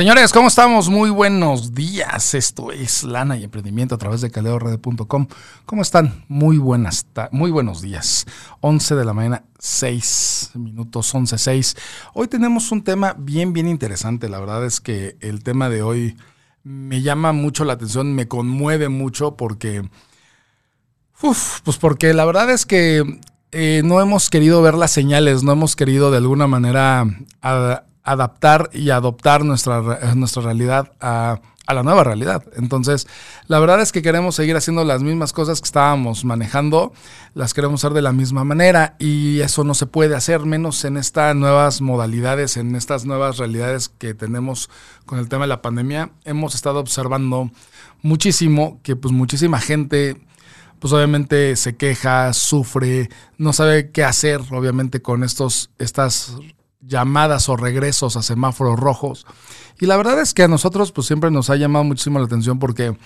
Señores, ¿cómo estamos? Muy buenos días. Esto es Lana y Emprendimiento a través de caleorred.com. ¿Cómo están? Muy buenas, muy buenos días. 11 de la mañana, 6 minutos, 11, 6. Hoy tenemos un tema bien, bien interesante. La verdad es que el tema de hoy me llama mucho la atención, me conmueve mucho porque, uf, pues porque la verdad es que eh, no hemos querido ver las señales, no hemos querido de alguna manera adaptar y adoptar nuestra, nuestra realidad a, la nueva realidad. Entonces, la verdad es que queremos seguir haciendo las mismas cosas que estábamos manejando, las queremos hacer de la misma manera y eso no se puede hacer menos en estas nuevas modalidades, en estas nuevas realidades que tenemos con el tema de la pandemia. Hemos estado observando muchísimo que pues muchísima gente pues obviamente se queja, sufre, no sabe qué hacer obviamente con estos estas llamadas o regresos a semáforos rojos. Y la verdad es que a nosotros pues siempre nos ha llamado muchísimo la atención porque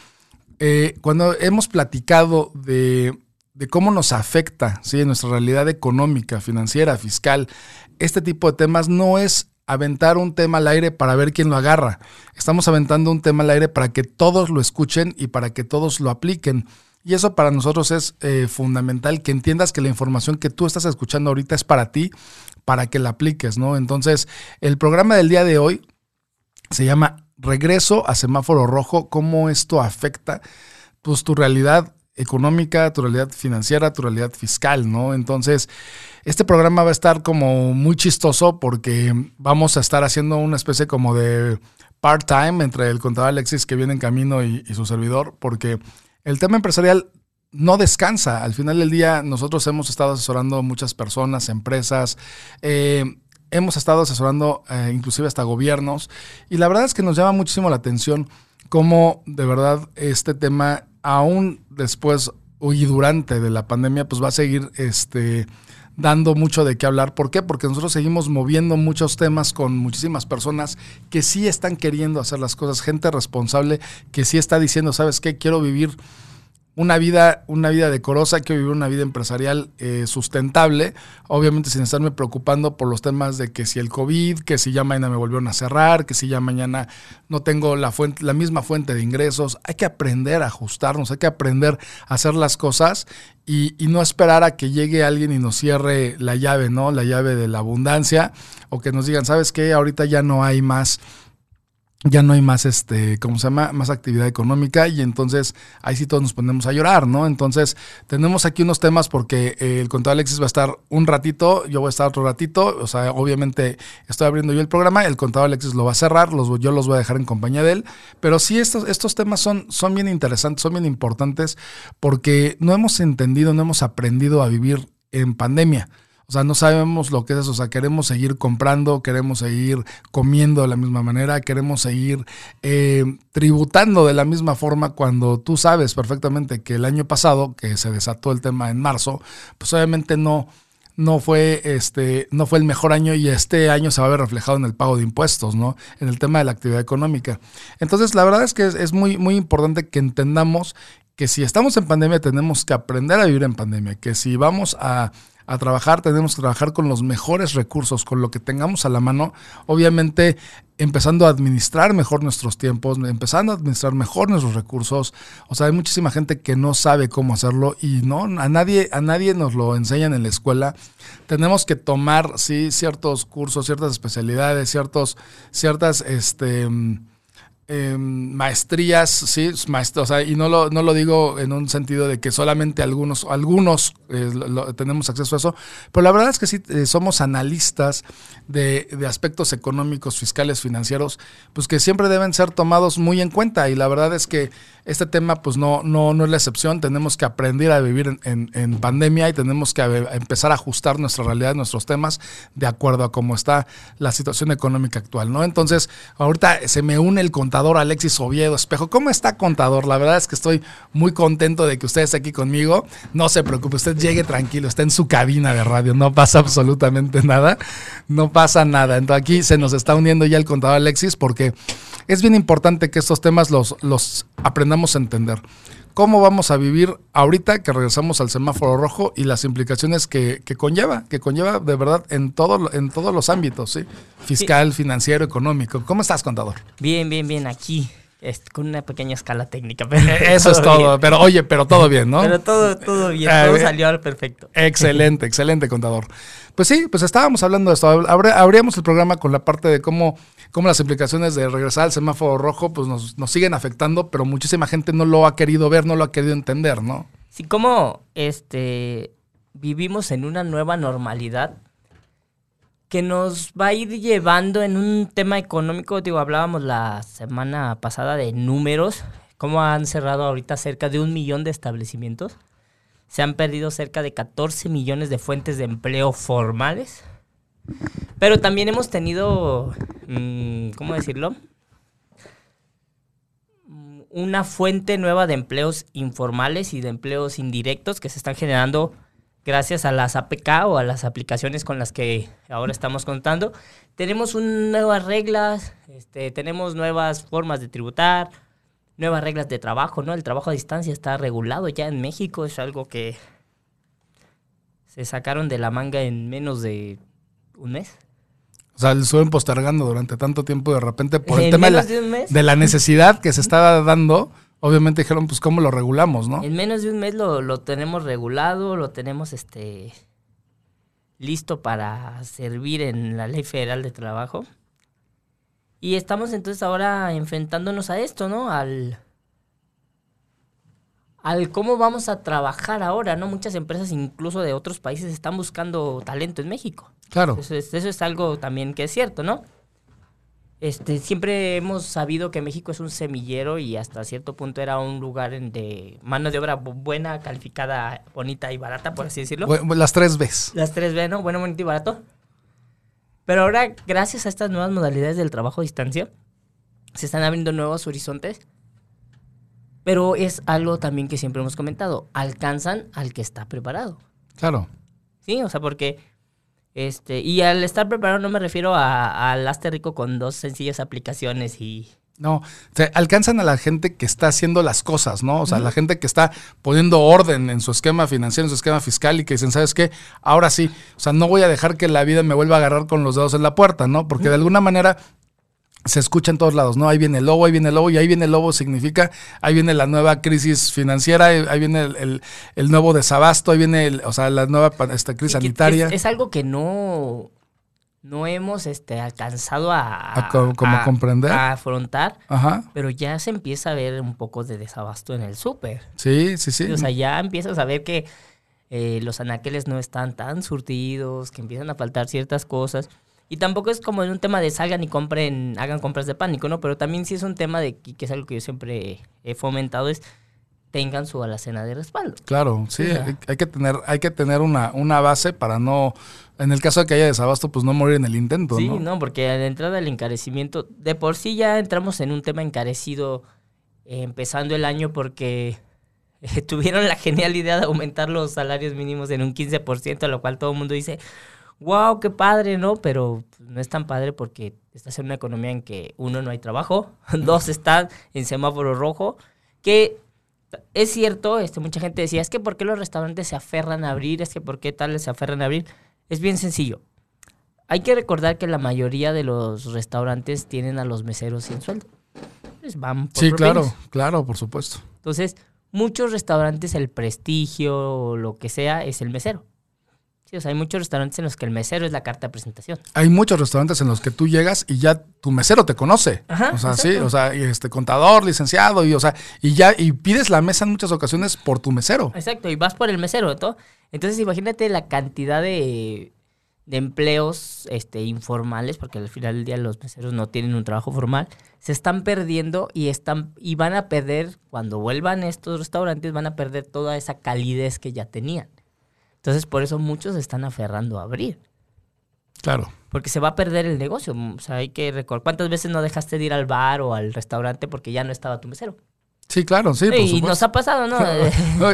eh, cuando hemos platicado de, cómo nos afecta ¿sí? nuestra realidad económica, financiera, fiscal, este tipo de temas no es aventar un tema al aire para ver quién lo agarra. Estamos aventando un tema al aire para que todos lo escuchen y para que todos lo apliquen. Y eso para nosotros es eh, fundamental, que entiendas que la información que tú estás escuchando ahorita es para ti, para que la apliques, ¿no? Entonces, el programa del día de hoy se llama Regreso a semáforo rojo, cómo esto afecta pues tu realidad económica, tu realidad financiera, tu realidad fiscal, ¿no? Entonces, este programa va a estar como muy chistoso porque vamos a estar haciendo una especie como de part-time entre el contador Alexis que viene en camino y, y su servidor, porque el tema empresarial no descansa. Al final del día, nosotros hemos estado asesorando muchas personas, empresas, eh, hemos estado asesorando eh, inclusive hasta gobiernos, y la verdad es que nos llama muchísimo la atención cómo de verdad este tema, aún después y durante de la pandemia, pues va a seguir este, dando mucho de qué hablar. ¿Por qué? Porque nosotros seguimos moviendo muchos temas con muchísimas personas que sí están queriendo hacer las cosas, gente responsable que sí está diciendo, ¿sabes qué? Quiero vivir una vida, una vida decorosa, que vivir una vida empresarial eh, sustentable, obviamente sin estarme preocupando por los temas de que si el COVID, que si ya mañana me volvieron a cerrar, que si ya mañana no tengo la, fuente, la misma fuente de ingresos. Hay que aprender a ajustarnos, hay que aprender a hacer las cosas y, y, no esperar a que llegue alguien y nos cierre la llave, ¿no? La llave de la abundancia, o que nos digan, ¿sabes qué? Ahorita ya no hay más ya no hay más, este, ¿cómo se llama? Más actividad económica y entonces ahí sí todos nos ponemos a llorar, ¿no? Entonces tenemos aquí unos temas porque eh, el contador Alexis va a estar un ratito, yo voy a estar otro ratito, o sea, obviamente estoy abriendo yo el programa, el contador Alexis lo va a cerrar, los, yo los voy a dejar en compañía de él, pero sí estos, estos temas son, son bien interesantes, son bien importantes porque no hemos entendido, no hemos aprendido a vivir en pandemia. O sea, no sabemos lo que es eso. O sea, queremos seguir comprando, queremos seguir comiendo de la misma manera, queremos seguir eh, tributando de la misma forma cuando tú sabes perfectamente que el año pasado, que se desató el tema en marzo, pues obviamente no, no fue este no fue el mejor año y este año se va a ver reflejado en el pago de impuestos, ¿no? En el tema de la actividad económica. Entonces, la verdad es que es, es muy muy importante que entendamos que si estamos en pandemia tenemos que aprender a vivir en pandemia, que si vamos a a trabajar, tenemos que trabajar con los mejores recursos, con lo que tengamos a la mano, obviamente empezando a administrar mejor nuestros tiempos, empezando a administrar mejor nuestros recursos. O sea, hay muchísima gente que no sabe cómo hacerlo y no a nadie a nadie nos lo enseñan en la escuela. Tenemos que tomar sí ciertos cursos, ciertas especialidades, ciertos ciertas este Em, maestrías, sí, o sea, y no lo, no lo digo en un sentido de que solamente algunos, algunos eh, tenemos acceso a eso, pero la verdad es que sí eh, somos analistas de, de, aspectos económicos, fiscales, financieros, pues que siempre deben ser tomados muy en cuenta y la verdad es que este tema pues no, no, no es la excepción, tenemos que aprender a vivir en, en, pandemia y tenemos que empezar a ajustar nuestra realidad, nuestros temas de acuerdo a cómo está la situación económica actual, ¿no? Entonces, ahorita se me une el contador Alexis Oviedo Espejo. ¿Cómo está contador? La verdad es que estoy muy contento de que usted esté aquí conmigo. No se preocupe, usted llegue tranquilo, está en su cabina de radio, no pasa absolutamente nada, no pasa nada. Entonces aquí se nos está uniendo ya el contador Alexis porque es bien importante que estos temas los, los aprendamos a entender. Cómo vamos a vivir ahorita que regresamos al semáforo rojo y las implicaciones que, que conlleva, que conlleva de verdad en, todo, en todos los ámbitos, ¿sí? fiscal, financiero, económico. ¿Cómo estás, contador? Bien, bien, bien, aquí. con una pequeña escala técnica. Pero eh, Eso es todo. Pero oye, pero todo bien, ¿no? Pero todo, todo bien, eh, todo salió al perfecto. Excelente, excelente, contador. Pues sí, pues estábamos hablando de esto. Abríamos el programa con la parte de cómo cómo las implicaciones de regresar al semáforo rojo pues nos, nos, siguen afectando, pero muchísima gente no lo ha querido ver, no lo ha querido entender, ¿no? Sí, como este, vivimos en una nueva normalidad que nos va a ir llevando en un tema económico, digo, hablábamos la semana pasada de números, cómo han cerrado ahorita cerca de un millón de establecimientos, se han perdido cerca de 14 millones de fuentes de empleo formales. Pero también hemos tenido, ¿cómo decirlo? Mm, una fuente nueva de empleos informales y de empleos indirectos que se están generando gracias a las APK o a las aplicaciones con las que ahora estamos contando. Tenemos nuevas reglas, este, tenemos nuevas formas de tributar, nuevas reglas de trabajo, ¿no? El trabajo a distancia está regulado ya en México, es algo que se sacaron de la manga en menos de un mes. O sea, lo estuvieron postergando durante tanto tiempo de repente por el tema de la, necesidad que se estaba dando. Obviamente dijeron, pues, ¿cómo lo regulamos, no? En menos de un mes lo, lo tenemos regulado, lo tenemos este listo para servir en la Ley Federal de Trabajo. Y estamos entonces ahora enfrentándonos a esto, ¿no? Al, al cómo vamos a trabajar ahora, ¿no? Muchas empresas, incluso de otros países, están buscando talento en México. Claro. Eso es, eso es algo también que es cierto, ¿no? Este, siempre hemos sabido que México es un semillero y hasta cierto punto era un lugar de mano de obra buena, calificada, bonita y barata, por así decirlo. las tres Bs. Las tres B, ¿no? Bueno, bonito y barato. Pero ahora, gracias a estas nuevas modalidades del trabajo a distancia, se están abriendo nuevos horizontes pero es algo también que siempre hemos comentado, alcanzan al que está preparado. Claro. Sí, o sea, porque este, y al estar preparado no me refiero al a rico con dos sencillas aplicaciones y no, o alcanzan a la gente que está haciendo las cosas, ¿no? O sea, la gente que está poniendo orden en su esquema financiero, en su esquema fiscal y que dicen, ¿sabes qué? Ahora sí, o sea, no voy a dejar que la vida me vuelva a agarrar con los dedos en la puerta, ¿no? Porque de alguna manera se escucha en todos lados, ¿no? Ahí viene el lobo, ahí viene el lobo, y ahí viene el lobo significa, ahí viene la nueva crisis financiera, ahí viene el, nuevo desabasto, ahí viene, o sea, la nueva esta crisis sanitaria. Es, algo que no, no hemos este, alcanzado a, como comprender. A afrontar, pero ya se empieza a ver un poco de desabasto en el súper. Sí, sí, sí. O sea, ya empiezas a ver que eh, los anaqueles no están tan surtidos, que empiezan a faltar ciertas cosas. Y tampoco es como en un tema de salgan y compren, hagan compras de pánico, ¿no? Pero también sí es un tema de que es algo que yo siempre he fomentado, es tengan su alacena de respaldo. Claro, sí, hay, que tener, hay que tener una, una base para no, en el caso de que haya desabasto, pues no morir en el intento. Sí, no, porque a la entrada del encarecimiento, de por sí ya entramos en un tema encarecido eh, empezando el año porque eh, tuvieron la genial idea de aumentar los salarios mínimos en un 15%, a lo cual todo el mundo dice, wow, qué padre, ¿no? Pero no es tan padre porque estás en una economía en que uno no hay trabajo, dos están en semáforo rojo, que es cierto, este, mucha gente decía, es que ¿por qué los restaurantes se aferran a abrir? Es que ¿por qué tales se aferran a abrir? Es bien sencillo. Hay que recordar que la mayoría de los restaurantes tienen a los meseros sin sueldo. Pues van por sí, claro, claro, por supuesto. Entonces, muchos restaurantes el prestigio o lo que sea es el mesero hay muchos restaurantes en los que el mesero es la carta de presentación. Hay muchos restaurantes en los que tú llegas y ya tu mesero te conoce. o sea, sí, o sea, este contador, licenciado, y o sea, y ya, y pides la mesa en muchas ocasiones por tu mesero. Exacto, y vas por el mesero, ¿no? Entonces imagínate la cantidad de, de empleos este, informales, porque al final del día los meseros no tienen un trabajo formal, se están perdiendo y están, y van a perder, cuando vuelvan estos restaurantes, van a perder toda esa calidez que ya tenían. Entonces, por eso muchos están aferrando a abrir. Claro. Porque se va a perder el negocio. O sea, hay que recordar. ¿Cuántas veces no dejaste de ir al bar o al restaurante porque ya no estaba tu mesero? Sí, claro, sí, por y supuesto. nos ha pasado, ¿no?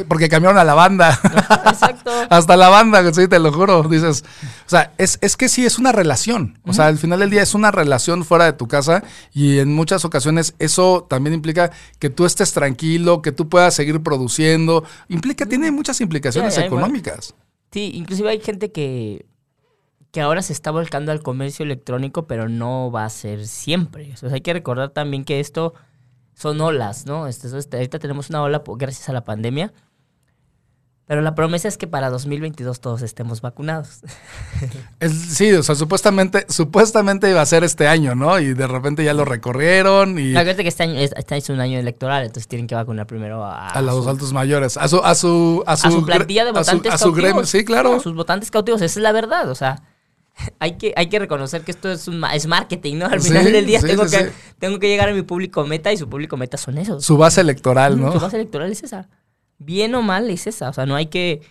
Porque cambiaron a la banda. Exacto. Hasta la banda, sí, te lo juro. Dices, o sea, es, es que sí, es una relación. O sea, al final del día es una relación fuera de tu casa y en muchas ocasiones eso también implica que tú estés tranquilo, que tú puedas seguir produciendo. Implica, tiene muchas implicaciones Sí, hay- económicas. Sí, inclusive hay gente que, que ahora se está volcando al comercio electrónico, pero no va a ser siempre. O sea, hay que recordar también que esto son olas, ¿no? Este- este- ahorita tenemos una ola po- gracias a la pandemia, pero la promesa es que para 2022 todos estemos vacunados. Es- sí, o sea, supuestamente, supuestamente iba a ser este año, ¿no? Y de repente ya lo recorrieron y Acuérdate que este año es, este es un año electoral, entonces tienen que vacunar primero a, a los altos mayores, a su, a su, a su, a su plantilla de gre- a su- votantes a su cautivos. gremio, sí, claro. A sus votantes cautivos, esa es la verdad, o sea, hay que, hay que reconocer que esto es, un, es marketing, ¿no? Al Sí, final del día sí, tengo, sí, que, tengo que llegar a mi público meta y su público meta son esos. Su base electoral, ¿no? Su base electoral es esa. Bien o mal es esa, o sea, no hay que,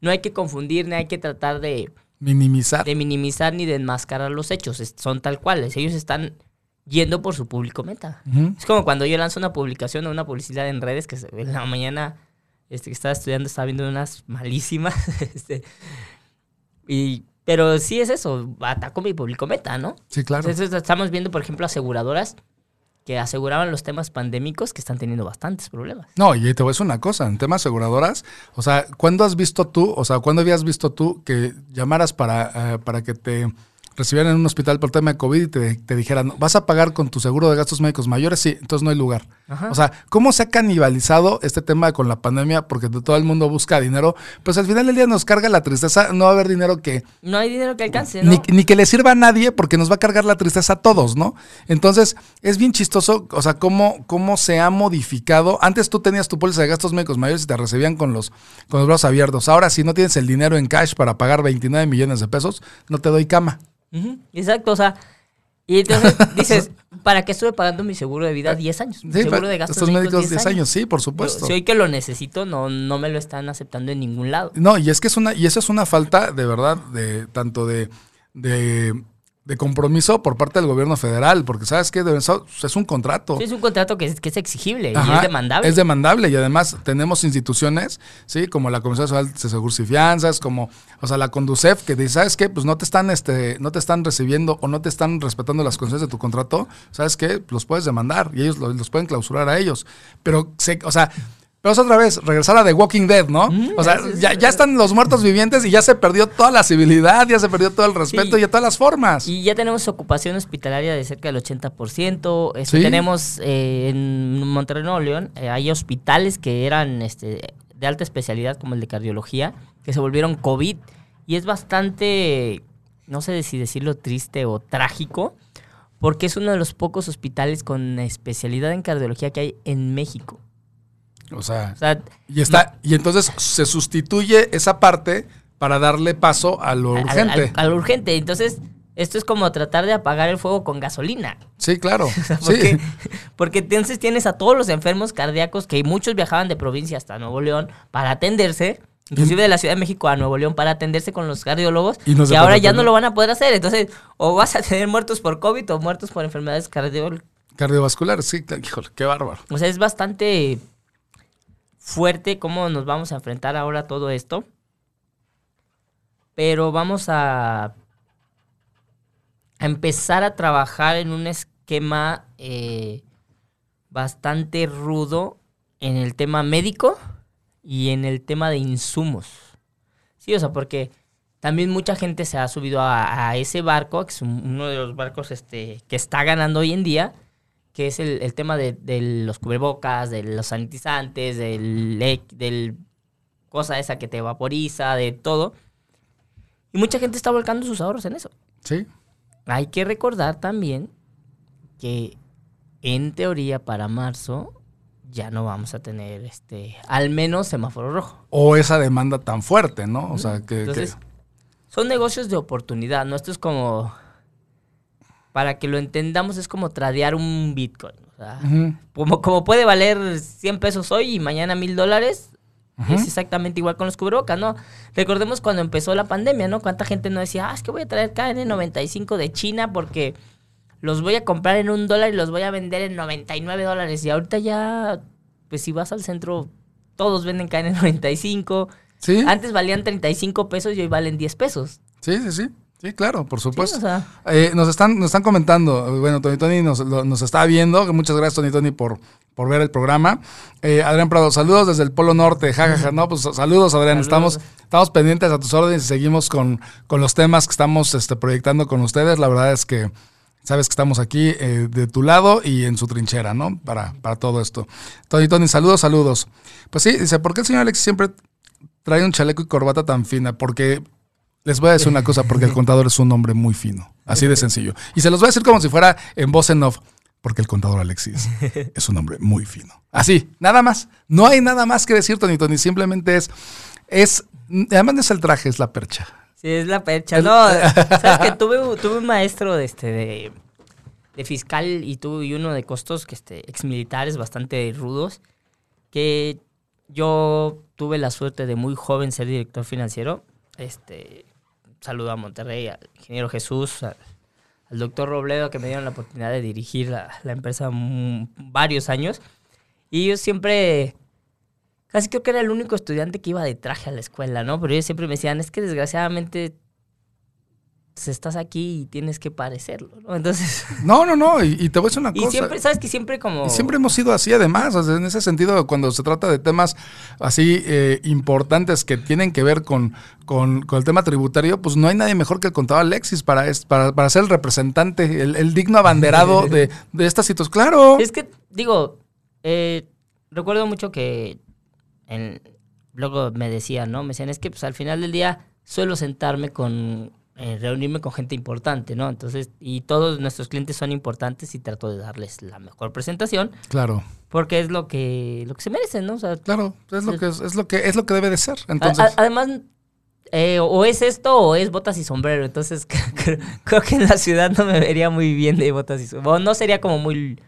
no hay que confundir, ni hay que tratar de, Minimizar. de minimizar ni de enmascarar los hechos, es- son tal cuales, ellos están yendo por su público meta. Es como cuando yo lanzo una publicación o una publicidad en redes que en la mañana este, que estaba estudiando estaba viendo unas malísimas. este, y, pero sí es eso, ataco mi público meta, ¿no? Sí, claro. Entonces estamos viendo, por ejemplo, aseguradoras que aseguraban los temas pandémicos que están teniendo bastantes problemas. No, y te voy a decir una cosa, en temas aseguradoras, o sea, ¿cuándo has visto tú, o sea, cuándo habías visto tú que llamaras para, eh, para que te recibieran en un hospital por tema de COVID y te, te dijeran, vas a pagar con tu seguro de gastos médicos mayores? Sí, entonces no hay lugar. Ajá. O sea, ¿cómo se ha canibalizado este tema con la pandemia? Porque todo el mundo busca dinero, pues al final del día nos carga la tristeza, no va a haber dinero que, No hay dinero que alcance, ¿no? ni, ni que le sirva a nadie porque nos va a cargar la tristeza a todos, ¿no? Entonces, es bien chistoso, o sea, cómo, cómo se ha modificado. Antes tú tenías tu póliza de gastos médicos mayores y te recibían con los, con los brazos abiertos. Ahora, si no tienes el dinero en cash para pagar 29 millones de pesos, no te doy cama. Exacto, o sea, y entonces dices, ¿para qué estuve pagando mi seguro de vida 10 años? Mi Sí, seguro de gastos estos médicos médicos 10 años, sí, por supuesto. Si hoy que lo necesito, no, no me lo están aceptando en ningún lado. No, y es que es una, y eso es una falta de verdad, de tanto de, de, de compromiso por parte del gobierno federal, porque sabes que es un contrato. Sí, es un contrato que es, que es exigible y es demandable. Es demandable y además tenemos instituciones, ¿sí? Como la Comisión Nacional de Seguros y Fianzas, como, o sea, la Conducef, que dice, ¿sabes qué? Pues no te están, este, no te están recibiendo o no te están respetando las condiciones de tu contrato, ¿sabes qué? Los puedes demandar y ellos los, los pueden clausurar a ellos. Pero, se, o sea, pero es otra vez, regresar a The Walking Dead, ¿no? o sea, es- ya, ya están los muertos vivientes y ya se perdió toda la civilidad, ya se perdió todo el respeto Sí. y todas las formas. Y ya tenemos ocupación hospitalaria de cerca del 80%. Este, Sí. Tenemos eh, en Monterrey, Nuevo León, eh, hay hospitales que eran este, de alta especialidad, como el de cardiología, que se volvieron COVID. Y es bastante, no sé si decirlo triste o trágico, porque es uno de los pocos hospitales con especialidad en cardiología que hay en México. O sea, O sea, y está, y entonces se sustituye esa parte para darle paso a lo urgente. a lo urgente. Entonces, esto es como tratar de apagar el fuego con gasolina. Sí, claro. Porque, Sí. porque entonces tienes a todos los enfermos cardíacos que muchos viajaban de provincia hasta Nuevo León para atenderse, inclusive de la Ciudad de México a Nuevo León para atenderse con los cardiólogos, Y no se y ahora ya no lo van a poder hacer. Entonces, o vas a tener muertos por COVID o muertos por enfermedades cardiológicas. Cardiovascular, sí, híjole, qué bárbaro. O sea, es bastante fuerte cómo nos vamos a enfrentar ahora a todo esto. Pero vamos a, a empezar a trabajar en un esquema eh, bastante rudo en el tema médico y en el tema de insumos. Sí, o sea, porque también mucha gente se ha subido a, a ese barco, que es un- uno de los barcos este, que está ganando hoy en día, que es el, el tema de, de los cubrebocas, de los sanitizantes, del, del cosa esa que te vaporiza, de todo. Y mucha gente está volcando sus ahorros en eso. Sí, Hay que recordar también que en teoría para marzo ya no vamos a tener este al menos semáforo rojo. o esa demanda tan fuerte, ¿no? O sea, que, Entonces, que- son negocios de oportunidad, ¿no? Esto es como para que lo entendamos es como tradear un Bitcoin, o sea, como, como puede valer 100 pesos hoy y mañana mil dólares, es exactamente igual con los cubrebocas, ¿no? Recordemos cuando empezó la pandemia, ¿no? Cuánta gente no decía, ah, es que voy a traer KN95 de China porque los voy a comprar en un dólar y los voy a vender en 99 dólares. Y ahorita ya pues si vas al centro, todos venden KN95. Sí. Antes valían 35 pesos y hoy valen 10 pesos. Sí, sí, sí. Sí, claro, por supuesto. Sí, o sea. Eh, nos, están, nos están comentando, bueno, Tony Tony nos, lo- nos está viendo, muchas gracias Tony Tony por, por ver el programa. Eh, Adrián Prado, saludos desde el Polo Norte, jajaja, no, pues saludos Adrián, Saludos. Estamos, estamos pendientes a tus órdenes y seguimos con, con los temas que estamos este, proyectando con ustedes, la verdad es que sabes que estamos aquí eh, de tu lado y en su trinchera, ¿no? Para, para todo esto. Tony Tony, saludos, saludos. Pues sí, dice, ¿por qué el señor Alex siempre trae un chaleco y corbata tan fina? Porque les voy a decir una cosa, porque el contador es un hombre muy fino, así de sencillo. Y se los voy a decir como si fuera en voz en off, porque el contador Alexis es un hombre muy fino. Así, nada más. No hay nada más que decir, Tony Tony, simplemente es, es, además no es el traje, es la percha. Sí, es la percha. No, sabes que tuve, tuve un maestro de este de, de fiscal y tuve y uno de costos que este exmilitares bastante rudos que yo tuve la suerte de muy joven ser director financiero. Este saludo a Monterrey, al ingeniero Jesús, al, doctor Robledo que me dieron la oportunidad de dirigir la, la empresa varios años. Y yo siempre Casi creo que era el único estudiante que iba de traje a la escuela, ¿no? Pero ellos siempre me decían, es que desgraciadamente pues, estás aquí y tienes que parecerlo, ¿no? Entonces, No, no, no, y, y te voy a decir una y cosa. siempre, ¿sabes que siempre como... Y siempre hemos sido así, además, o sea, en ese sentido, cuando se trata de temas así eh, importantes que tienen que ver con, con, con el tema tributario, pues no hay nadie mejor que el contador Alexis para, es- para, para ser el representante, el, el digno abanderado de, de esta situación. Claro. Es que, digo, eh, recuerdo mucho que en, luego me decían, ¿no? Me decían, es que pues al final del día suelo sentarme con, eh, reunirme con gente importante, ¿no? Entonces, y todos nuestros clientes son importantes y trato de darles la mejor presentación Claro, porque es lo que, lo que se merecen, ¿no? O sea, claro, es lo que es, es lo que es lo que debe de ser. Entonces, a- además, eh, o es esto o es botas y sombrero. Entonces, creo que en la ciudad no me vería muy bien de botas y sombrero. No sería como muy,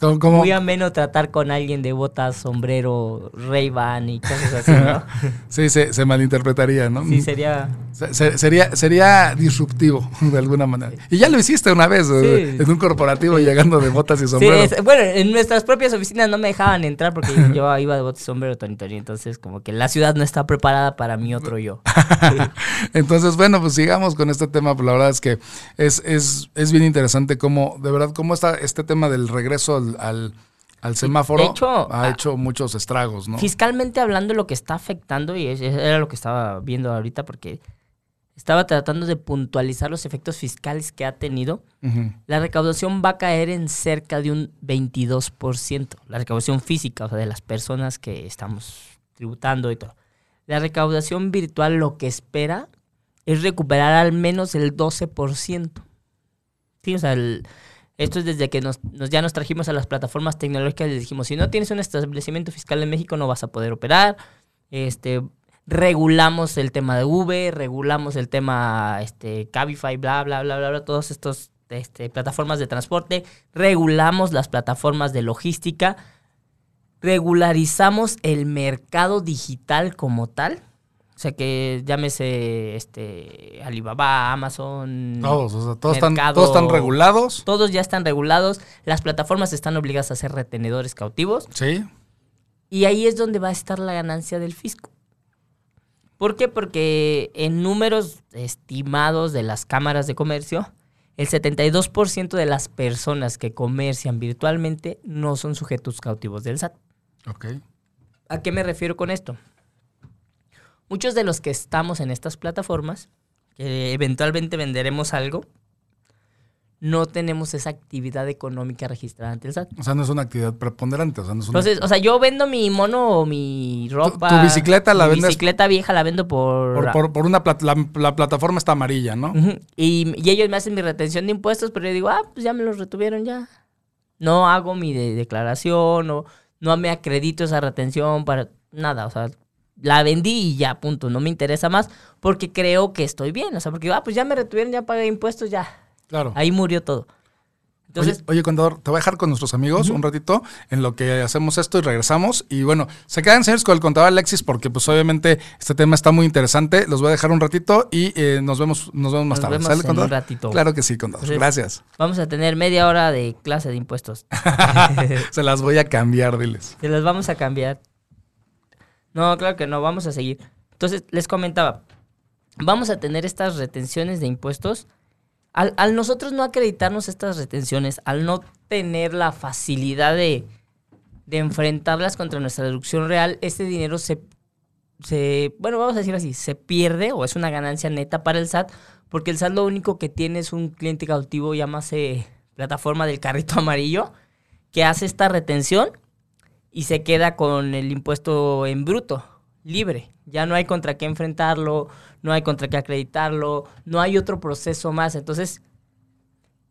como, como- muy ameno tratar con alguien de botas, sombrero, Ray-Ban y cosas así, ¿no? sí, se, se malinterpretaría, ¿no? Sí, sería... Se- se- sería, sería disruptivo de alguna manera. Y ya lo hiciste una vez eh, Sí. en un corporativo llegando de botas y Sí, sombrero. es- bueno, en nuestras propias oficinas no me dejaban entrar porque yo iba de botas y sombrero, Tony Tony. Entonces, como que la ciudad no está preparada para mi otro yo. Entonces, bueno, pues sigamos con este tema, pues la verdad es que es, es, es bien interesante cómo, de verdad, cómo está este tema del regreso al, al, al semáforo hecho, ha hecho muchos estragos, ¿no? Fiscalmente hablando, lo que está afectando, y era lo que estaba viendo ahorita, porque estaba tratando de puntualizar los efectos fiscales que ha tenido. La recaudación va a caer en cerca de un 22%. La recaudación física, o sea, de las personas que estamos tributando y todo. La recaudación virtual lo que espera es recuperar al menos el 12%. Sí, o sea, el- esto es desde que nos, ya nos trajimos a las plataformas tecnológicas les dijimos, si no tienes un establecimiento fiscal en México no vas a poder operar. Este, regulamos el tema de V, regulamos el tema este, Cabify, bla, bla, bla, bla, bla, todas estas este, plataformas de transporte, regulamos las plataformas de logística, regularizamos el mercado digital como tal. O sea que llámese este Alibaba, Amazon, Todos, o sea, todos, están, todos están regulados. todos ya están regulados, las plataformas están obligadas a ser retenedores cautivos Sí, y ahí es donde va a estar la ganancia del fisco. ¿Por qué? Porque en números estimados de las cámaras de comercio, el 72% de las personas que comercian virtualmente no son sujetos cautivos del SAT. ok. ¿A qué me refiero con esto? Muchos de los que estamos en estas plataformas, que eventualmente venderemos algo, no tenemos esa actividad económica registrada ante el SAT. O sea, no es una actividad preponderante. O sea, no es una- Entonces, o sea, yo vendo mi mono o mi ropa. tu bicicleta la mi vendes- bicicleta vieja la vendo por. por, por- por una plat- la, la plataforma está amarilla, ¿no? Y, y ellos me hacen mi retención de impuestos, pero yo digo, ah, pues ya me los retuvieron ya. No hago mi de- declaración, no, no me acredito esa retención para nada. O sea, la vendí y ya, punto. No me interesa más porque creo que estoy bien. O sea, porque, ah, pues ya me retuvieron, ya pagué impuestos, ya. Claro. Ahí murió todo. Entonces, oye, contador, te voy a dejar con nuestros amigos un ratito en lo que hacemos esto y regresamos. Y bueno, se quedan serios con el contador Alexis porque pues obviamente este tema está muy interesante. Los voy a dejar un ratito y eh, nos vemos nos vemos más Nos tarde. vemos ¿Sale, en contador? un ratito. Claro que sí, contador. Entonces- Gracias. vamos a tener media hora de clase de impuestos. Se las voy a cambiar, diles. Se las vamos a cambiar. No, claro que no, vamos a seguir. Entonces, les comentaba, vamos a tener estas retenciones de impuestos. Al, al nosotros no acreditarnos estas retenciones, al no tener la facilidad de, de enfrentarlas contra nuestra deducción real, este dinero se, se, bueno, vamos a decir así, se pierde o es una ganancia neta para el SAT, porque el SAT lo único que tiene es un cliente cautivo, llámase plataforma del carrito amarillo, que hace esta retención y se queda con el impuesto en bruto, libre. Ya no hay contra qué enfrentarlo, no hay contra qué acreditarlo, no hay otro proceso más. Entonces,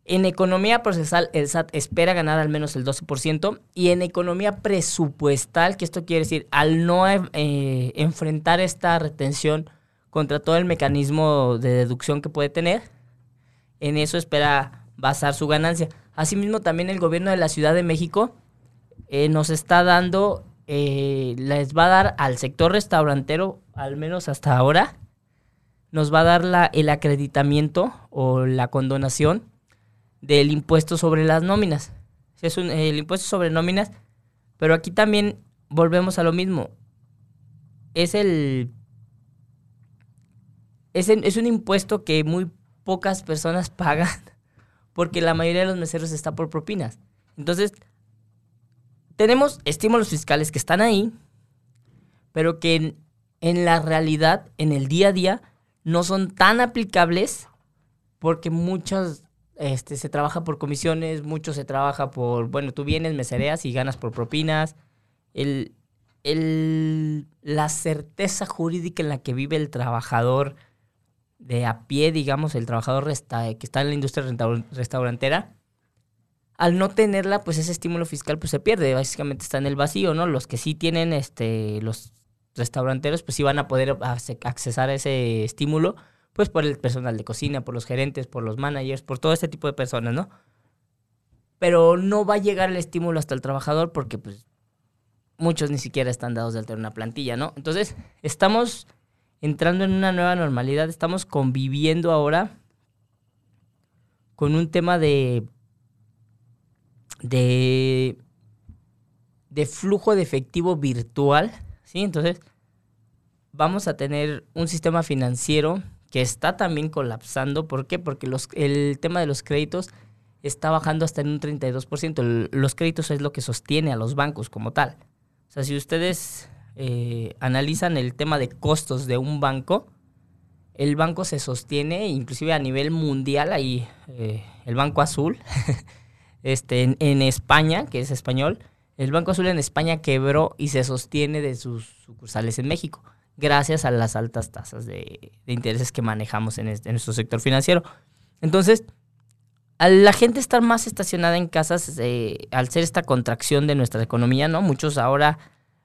en economía procesal, el SAT espera ganar al menos el 12%, y en economía presupuestal, que esto quiere decir, al no eh, enfrentar esta retención contra todo el mecanismo de deducción que puede tener, en eso espera basar su ganancia. Asimismo, también el gobierno de la Ciudad de México eh, nos está dando, eh, les va a dar al sector restaurantero, al menos hasta ahora, nos va a dar la, el acreditamiento o la condonación del impuesto sobre las nóminas. Es el impuesto sobre nóminas, pero aquí también volvemos a lo mismo. Es el... Es, es un impuesto que muy pocas personas pagan porque la mayoría de los meseros está por propinas. Entonces, tenemos estímulos fiscales que están ahí, pero que en, la realidad, en el día a día, no son tan aplicables porque muchos este, se trabaja por comisiones, mucho se trabaja por, bueno, tú vienes, mesereas y ganas por propinas. El, el- la certeza jurídica en la que vive el trabajador de a pie, digamos, el trabajador resta- que está en la industria restaurantera, al no tenerla, pues ese estímulo fiscal pues se pierde, básicamente está en el vacío, ¿no? Los que sí tienen este los restauranteros pues sí van a poder accesar a ese estímulo pues por el personal de cocina, por los gerentes, por los managers, por todo este tipo de personas, ¿no? Pero no va a llegar el estímulo hasta el trabajador porque pues muchos ni siquiera están dados de alta una plantilla, ¿no? Entonces, estamos entrando en una nueva normalidad, estamos conviviendo ahora con un tema de de de flujo de efectivo virtual, ¿sí? Entonces, vamos a tener un sistema financiero que está también colapsando. ¿Por qué? Porque los, el tema de los créditos está bajando hasta en un 32%. El- los créditos es lo que sostiene a los bancos como tal. O sea, si ustedes eh, analizan el tema de costos de un banco, el banco se sostiene, inclusive a nivel mundial, ahí eh, el Banco Azul, este, en, España, que es español, el Banco Azul en España quebró y se sostiene de sus sucursales en México, gracias a las altas tasas de, intereses que manejamos en, este- en nuestro sector financiero. Entonces, al la gente estar más estacionada en casas, eh, al ser esta contracción de nuestra economía, ¿no? Muchos ahora,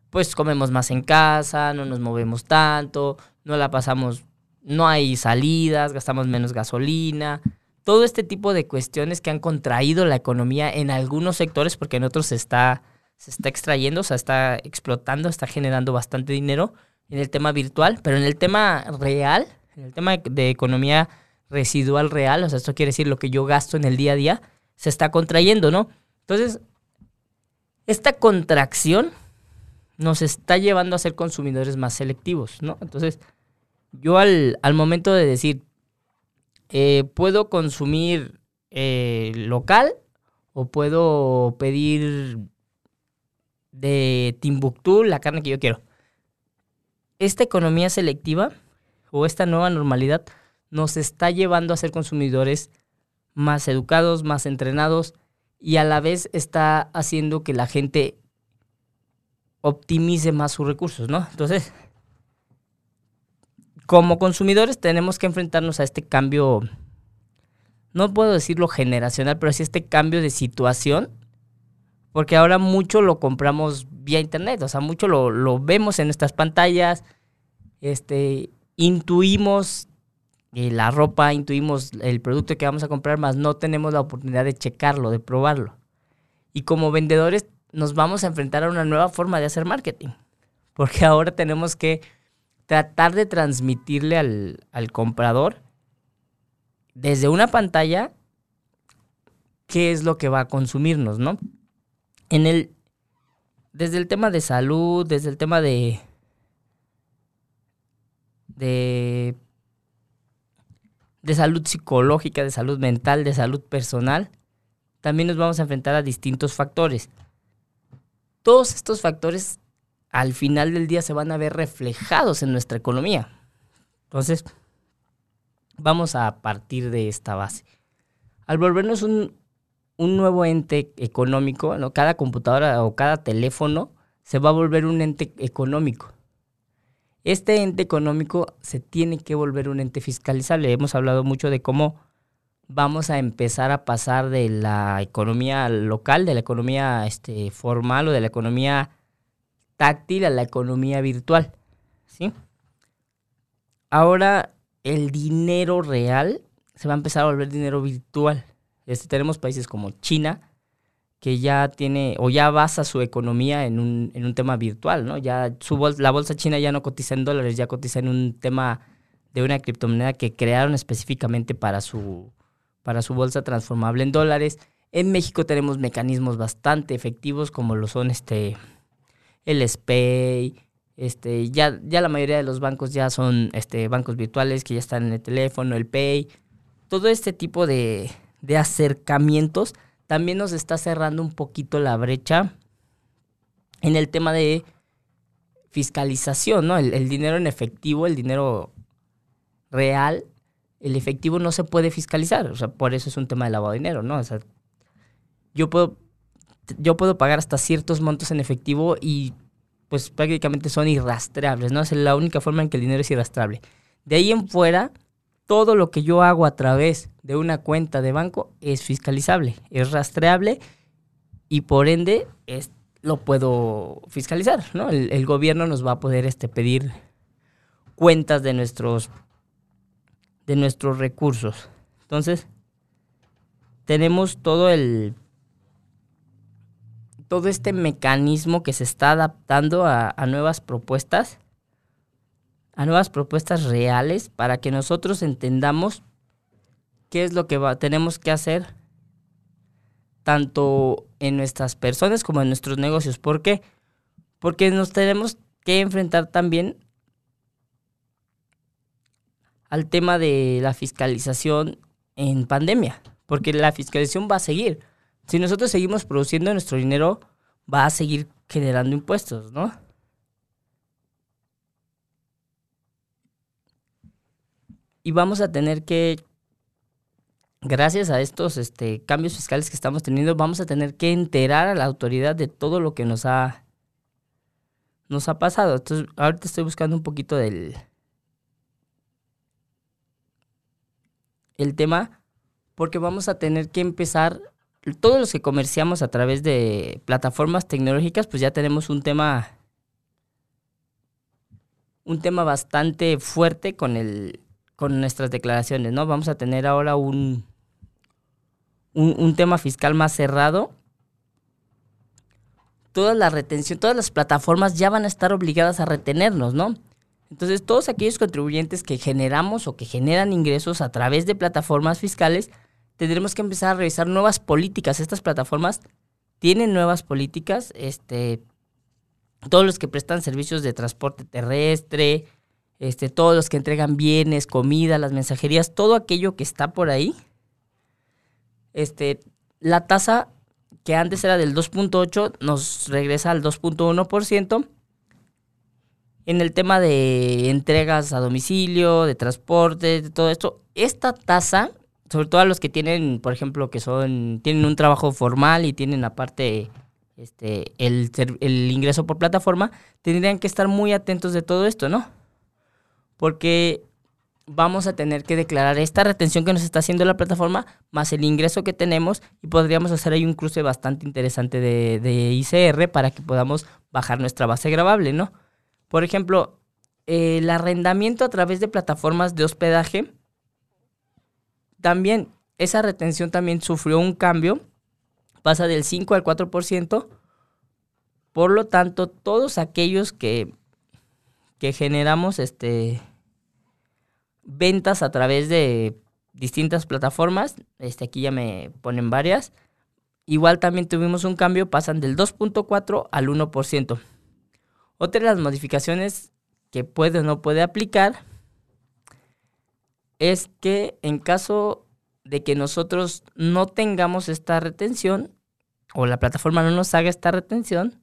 pues comemos más en casa, no nos movemos tanto, no la pasamos, no hay salidas, gastamos menos gasolina. Todo este tipo de cuestiones que han contraído la economía en algunos sectores, porque en otros se está, se está extrayendo, o sea, está explotando, está generando bastante dinero en el tema virtual, pero en el tema real, en el tema de economía residual real, o sea, esto quiere decir lo que yo gasto en el día a día, se está contrayendo, ¿no? Entonces, esta contracción nos está llevando a ser consumidores más selectivos, ¿no? Entonces, yo al, al momento de decir, eh, puedo consumir eh, local o puedo pedir de Timbuktu la carne que yo quiero. Esta economía selectiva o esta nueva normalidad nos está llevando a ser consumidores más educados, más entrenados y a la vez está haciendo que la gente optimice más sus recursos, ¿no? Entonces, como consumidores tenemos que enfrentarnos a este cambio, no puedo decirlo generacional, pero sí este cambio de situación, porque ahora mucho lo compramos vía internet, o sea, mucho lo, lo vemos en nuestras pantallas, este, intuimos eh, la ropa, intuimos el producto que vamos a comprar, más no tenemos la oportunidad de checarlo, de probarlo. Y como vendedores nos vamos a enfrentar a una nueva forma de hacer marketing, porque ahora tenemos que tratar de transmitirle al, al comprador desde una pantalla qué es lo que va a consumirnos, ¿no? En el, desde el tema de salud, desde el tema de, de, de salud psicológica, de salud mental, de salud personal, también nos vamos a enfrentar a distintos factores. Todos estos factores al final del día se van a ver reflejados en nuestra economía. Entonces, vamos a partir de esta base. Al volvernos un, un nuevo ente económico, ¿no? cada computadora o cada teléfono se va a volver un ente económico. Este ente económico se tiene que volver un ente fiscalizable. Hemos hablado mucho de cómo vamos a empezar a pasar de la economía local, de la economía este, formal o de la economía táctil a la economía virtual. ¿sí? Ahora el dinero real se va a empezar a volver dinero virtual. Este, tenemos países como China, que ya tiene o ya basa su economía en un, en un tema virtual, ¿no? Ya su la bolsa china ya no cotiza en dólares, ya cotiza en un tema de una criptomoneda que crearon específicamente para su, para su bolsa transformable en dólares. En México tenemos mecanismos bastante efectivos como lo son este el SPAY, este, ya, ya la mayoría de los bancos ya son este, bancos virtuales que ya están en el teléfono, el Pay. Todo este tipo de, de acercamientos también nos está cerrando un poquito la brecha en el tema de fiscalización, ¿no? El, dinero en efectivo, el dinero real, el efectivo no se puede fiscalizar. O sea, por eso es un tema de lavado de dinero, ¿no? O sea, yo puedo, yo puedo pagar hasta ciertos montos en efectivo y pues prácticamente son irrastreables, ¿no? Es la única forma en que el dinero es irrastrable. De ahí en fuera, todo lo que yo hago a través de una cuenta de banco es fiscalizable, es rastreable y por ende es, lo puedo fiscalizar, ¿no? El, gobierno nos va a poder este, pedir cuentas de nuestros, de nuestros recursos. Entonces, tenemos todo el todo este mecanismo que se está adaptando a, nuevas propuestas a nuevas propuestas reales para que nosotros entendamos qué es lo que tenemos que hacer tanto en nuestras personas como en nuestros negocios. ¿Por qué? Porque nos tenemos que enfrentar también al tema de la fiscalización en pandemia, porque la fiscalización va a seguir. Si nosotros seguimos produciendo nuestro dinero, va a seguir generando impuestos, ¿no? y vamos a tener que, gracias a estos este, cambios fiscales que estamos teniendo, vamos a tener que enterar a la autoridad de todo lo que nos ha, nos ha pasado. Entonces, ahorita estoy buscando un poquito del el tema, porque vamos a tener que empezar, todos los que comerciamos a través de plataformas tecnológicas, pues ya tenemos un tema un tema bastante fuerte con el con nuestras declaraciones, ¿no? Vamos a tener ahora un, un, tema fiscal más cerrado. Toda la retención, todas las plataformas ya van a estar obligadas a retenernos, ¿no? Entonces, todos aquellos contribuyentes que generamos o que generan ingresos a través de plataformas fiscales, tendremos que empezar a revisar nuevas políticas. Estas plataformas tienen nuevas políticas, este, todos los que prestan servicios de transporte terrestre, este, todos los que entregan bienes, comida, las mensajerías, todo aquello que está por ahí, este, la tasa que antes era del 2.8 nos regresa al 2.1%. En el tema de entregas a domicilio, de transporte, de todo esto, esta tasa, sobre todo a los que tienen, por ejemplo, que son tienen un trabajo formal y tienen aparte este el, el ingreso por plataforma, tendrían que estar muy atentos de todo esto, ¿no? porque vamos a tener que declarar esta retención que nos está haciendo la plataforma más el ingreso que tenemos y podríamos hacer ahí un cruce bastante interesante de, ICR para que podamos bajar nuestra base grabable, ¿no? Por ejemplo, el arrendamiento a través de plataformas de hospedaje también esa retención también sufrió un cambio, pasa del 5 al 4%, por lo tanto, todos aquellos que, que generamos este, ventas a través de distintas plataformas, este, aquí ya me ponen varias, igual también tuvimos un cambio, pasan del 2.4 al 1%. Otra de las modificaciones que puede o no puede aplicar es que en caso de que nosotros no tengamos esta retención o la plataforma no nos haga esta retención,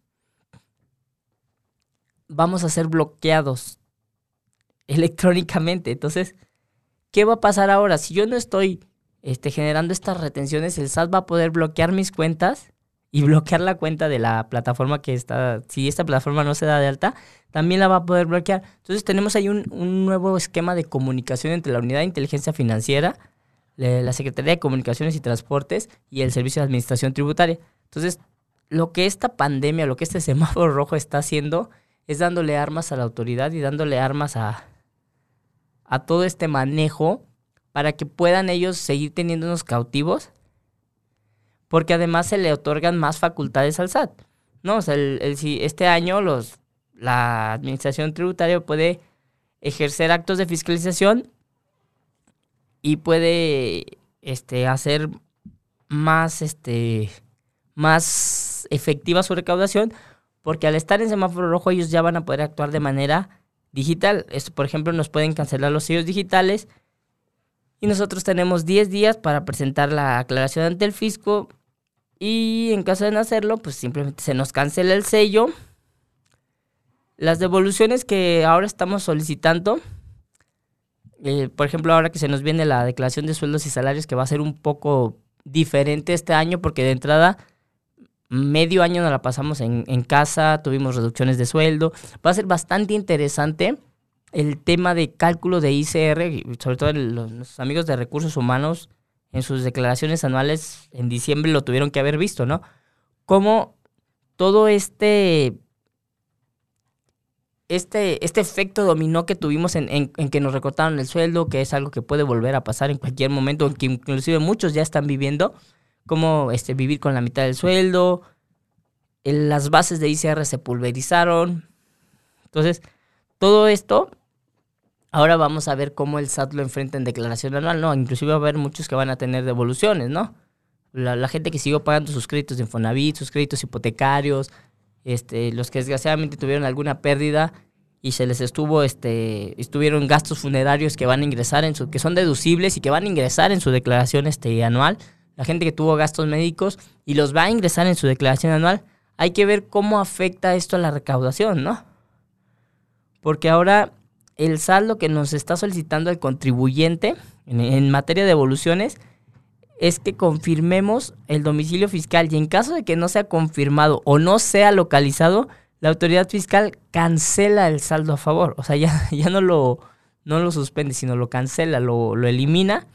vamos a ser bloqueados electrónicamente. Entonces, ¿qué va a pasar ahora? Si yo no estoy este, generando estas retenciones, el SAT va a poder bloquear mis cuentas y bloquear la cuenta de la plataforma que está, si esta plataforma no se da de alta, también la va a poder bloquear. Entonces tenemos ahí un, un nuevo esquema de comunicación entre la Unidad de Inteligencia Financiera, la Secretaría de Comunicaciones y Transportes y el Servicio de Administración Tributaria. Entonces, lo que esta pandemia, lo que este semáforo rojo está haciendo es dándole armas a la autoridad y dándole armas a, a todo este manejo para que puedan ellos seguir teniéndonos cautivos, porque además se le otorgan más facultades al SAT. No, o sea, el, este año la administración tributaria puede ejercer actos de fiscalización y puede este, hacer más, este, más efectiva su recaudación, porque al estar en semáforo rojo ellos ya van a poder actuar de manera digital. Esto, por ejemplo, nos pueden cancelar los sellos digitales y nosotros tenemos 10 días para presentar la aclaración ante el fisco y en caso de no hacerlo, pues simplemente se nos cancela el sello. Las devoluciones que ahora estamos solicitando, eh, por ejemplo, ahora que se nos viene la declaración de sueldos y salarios, que va a ser un poco diferente este año, porque de entrada medio año nos la pasamos en, en casa, tuvimos reducciones de sueldo. Va a ser bastante interesante el tema de cálculo de ICR, sobre todo los, amigos de recursos humanos en sus declaraciones anuales en diciembre lo tuvieron que haber visto, ¿no? Cómo todo este, este, este efecto dominó que tuvimos en, que nos recortaron el sueldo, que es algo que puede volver a pasar en cualquier momento, que inclusive muchos ya están viviendo, cómo este, vivir con la mitad del sueldo, las bases de ICR se pulverizaron. Entonces, todo esto Ahora vamos a ver cómo el SAT lo enfrenta en declaración anual, ¿no? Inclusive va a haber muchos que van a tener devoluciones, ¿no? La, gente que siguió pagando sus créditos de Infonavit, sus créditos hipotecarios, este, los que desgraciadamente tuvieron alguna pérdida y se les estuvo, este, estuvieron gastos funerarios que van a ingresar en su, que son deducibles y que van a ingresar en su declaración este, anual. La gente que tuvo gastos médicos y los va a ingresar en su declaración anual. Hay que ver cómo afecta esto a la recaudación, ¿no? Porque ahora el saldo que nos está solicitando el contribuyente en, materia de evoluciones es que confirmemos el domicilio fiscal y en caso de que no sea confirmado o no sea localizado, la autoridad fiscal cancela el saldo a favor. O sea, ya, ya no, lo, no lo suspende, sino lo cancela, lo, lo elimina.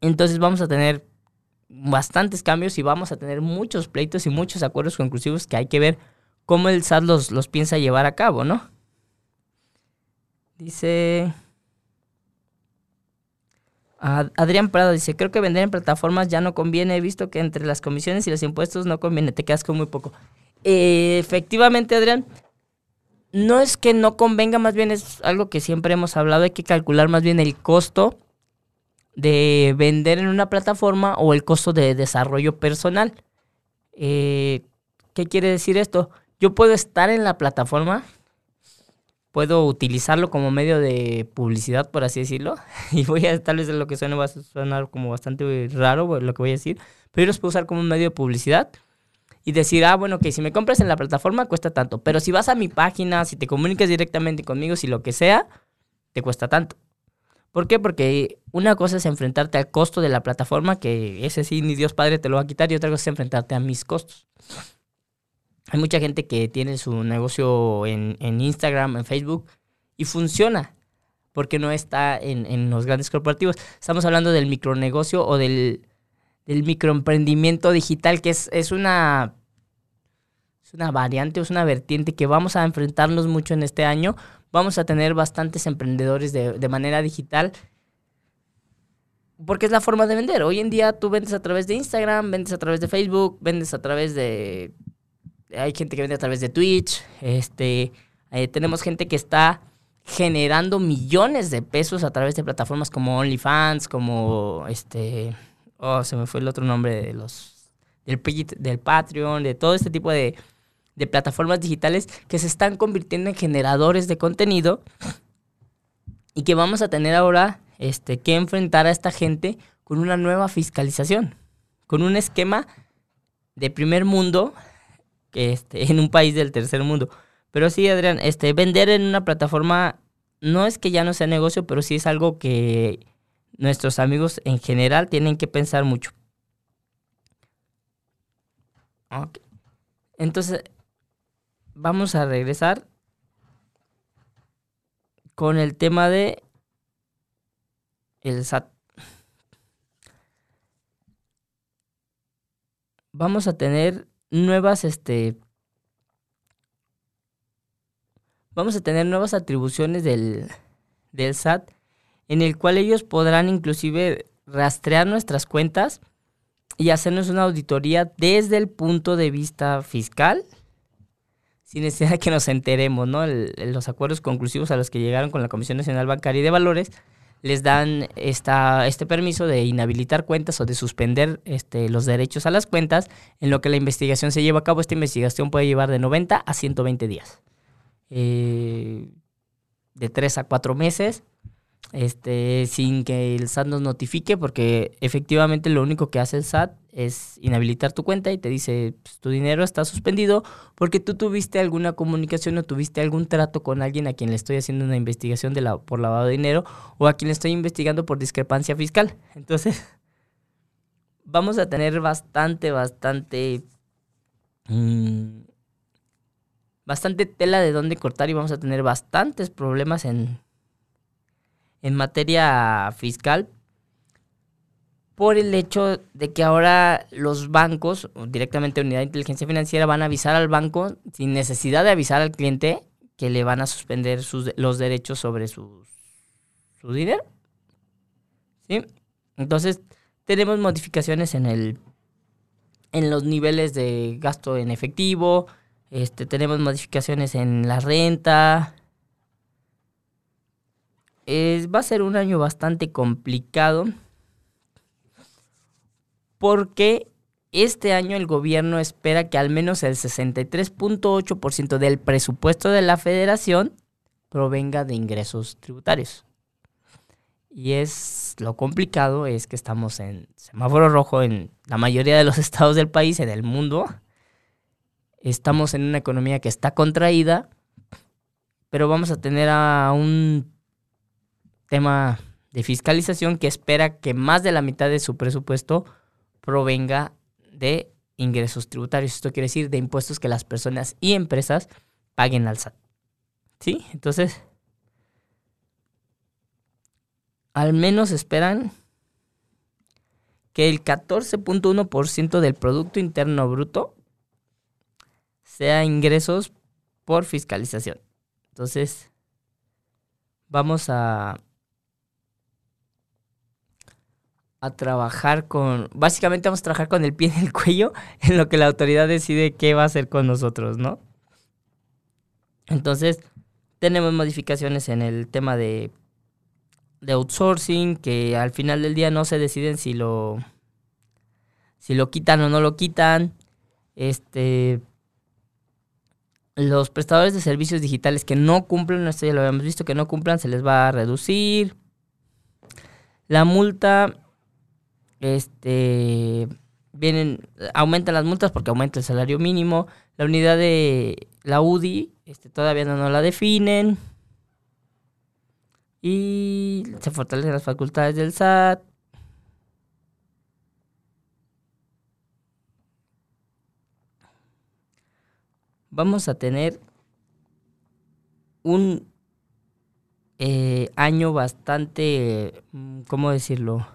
Entonces vamos a tener bastantes cambios y vamos a tener muchos pleitos y muchos acuerdos conclusivos que hay que ver cómo el SAT los, los piensa llevar a cabo, ¿no? Dice... Adrián Prado dice, creo que vender en plataformas ya no conviene, he visto que entre las comisiones y los impuestos no conviene, te quedas con muy poco. efectivamente, Adrián, no es que no convenga, más bien es algo que siempre hemos hablado, hay que calcular más bien el costo de vender en una plataforma o el costo de desarrollo personal. Eh, ¿Qué quiere decir esto? Yo puedo estar en la plataforma, puedo utilizarlo como medio de publicidad, por así decirlo. Y voy a, tal vez lo que suene va a sonar como bastante raro lo que voy a decir, pero yo los puedo usar como un medio de publicidad y decir, ah, bueno, que si me compras en la plataforma cuesta tanto, pero si vas a mi página, si te comunicas directamente conmigo, si lo que sea, te cuesta tanto. ¿Por qué? Porque una cosa es enfrentarte al costo de la plataforma, que ese sí ni Dios Padre te lo va a quitar, y otra cosa es enfrentarte a mis costos. Hay mucha gente que tiene su negocio en, Instagram, en Facebook, y funciona porque no está en, los grandes corporativos. Estamos hablando del micronegocio o del, microemprendimiento digital, que es, una, una variante, es una vertiente que vamos a enfrentarnos mucho en este año. Vamos a tener bastantes emprendedores de, de manera digital porque es la forma de vender. Hoy en día tú vendes a través de Instagram, vendes a través de Facebook, vendes a través de... Hay gente que vende a través de Twitch. Este, eh, tenemos gente que está generando millones de pesos a través de plataformas como OnlyFans, como este... Oh, se me fue el otro nombre de los... Del, Patreon, de todo este tipo de, de plataformas digitales que se están convirtiendo en generadores de contenido y que vamos a tener ahora este, que enfrentar a esta gente con una nueva fiscalización, con un esquema de primer mundo que este, en un país del tercer mundo. Pero sí, Adrián, este, vender en una plataforma no es que ya no sea negocio, pero sí es algo que nuestros amigos en general tienen que pensar mucho. Entonces, vamos a regresar con el tema de el SAT. Vamos a tener nuevas, este, vamos a tener nuevas atribuciones del, del SAT en el cual ellos podrán inclusive rastrear nuestras cuentas y hacernos una auditoría desde el punto de vista fiscal sin necesidad de que nos enteremos, ¿no? los acuerdos conclusivos a los que llegaron con la Comisión Nacional Bancaria y de Valores les dan esta, este permiso de inhabilitar cuentas o de suspender este, los derechos a las cuentas en lo que la investigación se lleva a cabo. Esta investigación puede llevar de 90 a 120 días. Eh, de 3 a 4 meses este, sin que el SAT nos notifique, porque efectivamente lo único que hace el SAT es inhabilitar tu cuenta y te dice, pues, tu dinero está suspendido porque tú tuviste alguna comunicación o tuviste algún trato con alguien a quien le estoy haciendo una investigación de la, por lavado de dinero o a quien le estoy investigando por discrepancia fiscal. Entonces, vamos a tener bastante, bastante... Mm, bastante tela de dónde cortar y vamos a tener bastantes problemas en en materia fiscal por el hecho de que ahora los bancos, directamente Unidad de Inteligencia Financiera, van a avisar al banco sin necesidad de avisar al cliente que le van a suspender sus, los derechos sobre su dinero. ¿Sí? Entonces, tenemos modificaciones en el en los niveles de gasto en efectivo, este, tenemos modificaciones en la renta, va a ser un año bastante complicado porque este año el gobierno espera que al menos el 63.8% del presupuesto de la federación provenga de ingresos tributarios. Y es lo complicado es que estamos en semáforo rojo en la mayoría de los estados del país, en el mundo. Estamos en una economía que está contraída, pero vamos a tener a un tema de fiscalización que espera que más de la mitad de su presupuesto provenga de ingresos tributarios. Esto quiere decir de impuestos que las personas y empresas paguen al SAT. ¿Sí? Entonces, al menos esperan que el 14.1% del Producto Interno Bruto sea ingresos por fiscalización. Entonces, vamos a a trabajar con, básicamente vamos a trabajar con el pie en el cuello en lo que la autoridad decide qué va a hacer con nosotros, ¿no? Entonces, tenemos modificaciones en el tema de, de outsourcing, que al final del día no se deciden si lo, si lo quitan o no lo quitan. Este, los prestadores de servicios digitales que no cumplen, esto ya lo habíamos visto, que no cumplan, se les va a reducir. La multa este vienen, aumentan las multas porque aumenta el salario mínimo. La unidad de la UDI este, todavía no, no la definen. Y se fortalecen las facultades del SAT. Vamos a tener un eh, año bastante, mm, ¿cómo decirlo?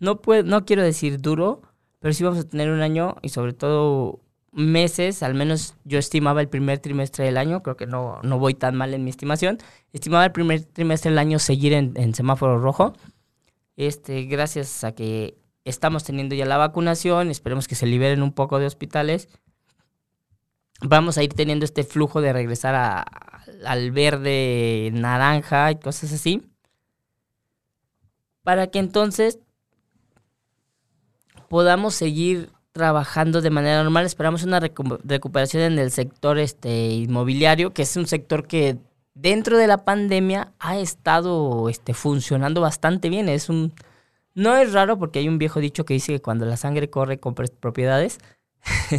No, no quiero decir duro, pero sí vamos a tener un año y sobre todo meses, al menos yo estimaba el primer trimestre del año, creo que no, no voy tan mal en mi estimación, estimaba el primer trimestre del año seguir en, semáforo rojo. Este, gracias a que estamos teniendo ya la vacunación, esperemos que se liberen un poco de hospitales, vamos a ir teniendo este flujo de regresar a, al verde, naranja y cosas así, para que entonces podamos seguir trabajando de manera normal. Esperamos una recuperación en el sector este, inmobiliario, que es un sector que dentro de la pandemia ha estado este, funcionando bastante bien. Es un, no es raro porque hay un viejo dicho que dice que cuando la sangre corre, compres propiedades.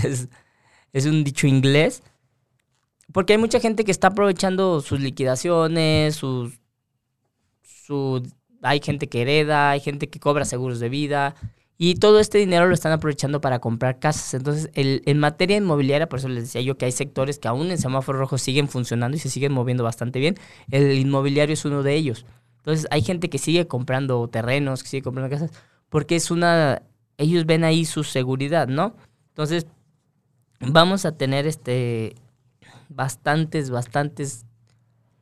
es, un dicho inglés. Porque hay mucha gente que está aprovechando sus liquidaciones, sus, su, hay gente que hereda, hay gente que cobra seguros de vida. Y todo este dinero lo están aprovechando para comprar casas. Entonces, el, en materia inmobiliaria, por eso les decía yo que hay sectores que aún en semáforo rojo siguen funcionando y se siguen moviendo bastante bien. El inmobiliario es uno de ellos. Entonces, hay gente que sigue comprando terrenos, que sigue comprando casas, porque es una. Ellos ven ahí su seguridad, ¿no? Entonces, vamos a tener este bastantes, bastantes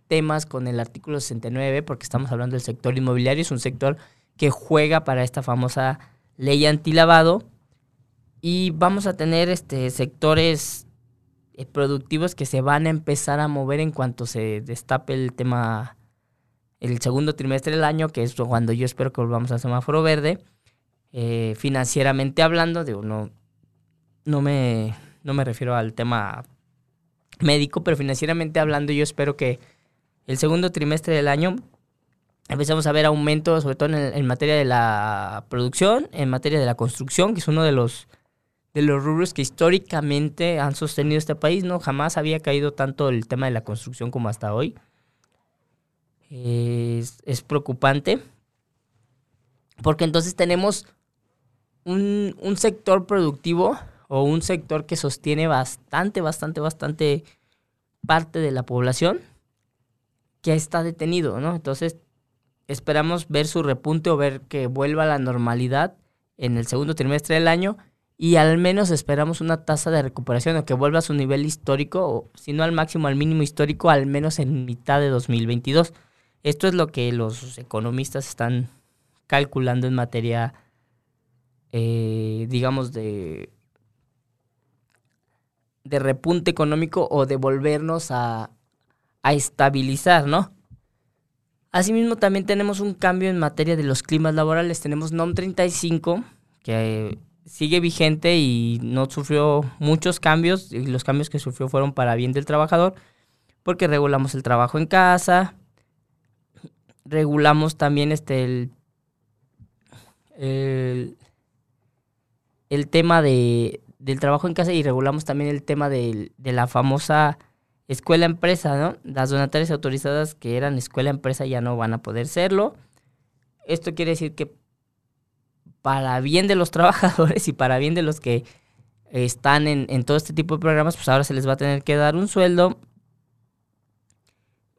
temas con el artículo 69, porque estamos hablando del sector inmobiliario. Es un sector que juega para esta famosa ley antilavado y vamos a tener este sectores eh, productivos que se van a empezar a mover en cuanto se destape el tema el segundo trimestre del año, que es cuando yo espero que volvamos al semáforo verde, eh, financieramente hablando, digo, no, no, me, no me refiero al tema médico, pero financieramente hablando yo espero que el segundo trimestre del año empezamos a ver aumentos, sobre todo en, materia de la producción, en materia de la construcción, que es uno de los de los rubros que históricamente han sostenido este país, ¿no? Jamás había caído tanto el tema de la construcción como hasta hoy. Es, es preocupante. Porque entonces tenemos un, un sector productivo o un sector que sostiene bastante, bastante, bastante parte de la población que está detenido, ¿no? Entonces esperamos ver su repunte o ver que vuelva a la normalidad en el segundo trimestre del año y al menos esperamos una tasa de recuperación o que vuelva a su nivel histórico, o si no al máximo, al mínimo histórico, al menos en mitad de 2022. Esto es lo que los economistas están calculando en materia, eh, digamos, de, de repunte económico o de volvernos a, a estabilizar, ¿no? Asimismo, también tenemos un cambio en materia de los climas laborales. Tenemos NOM 35, que sigue vigente y no sufrió muchos cambios, y los cambios que sufrió fueron para bien del trabajador, porque regulamos el trabajo en casa, regulamos también este el, el, tema de, del trabajo en casa y regulamos también el tema de la famosa escuela empresa, ¿no? Las donatarias autorizadas que eran escuela empresa ya no van a poder serlo. Esto quiere decir que para bien de los trabajadores y para bien de los que están en, todo este tipo de programas, pues ahora se les va a tener que dar un sueldo.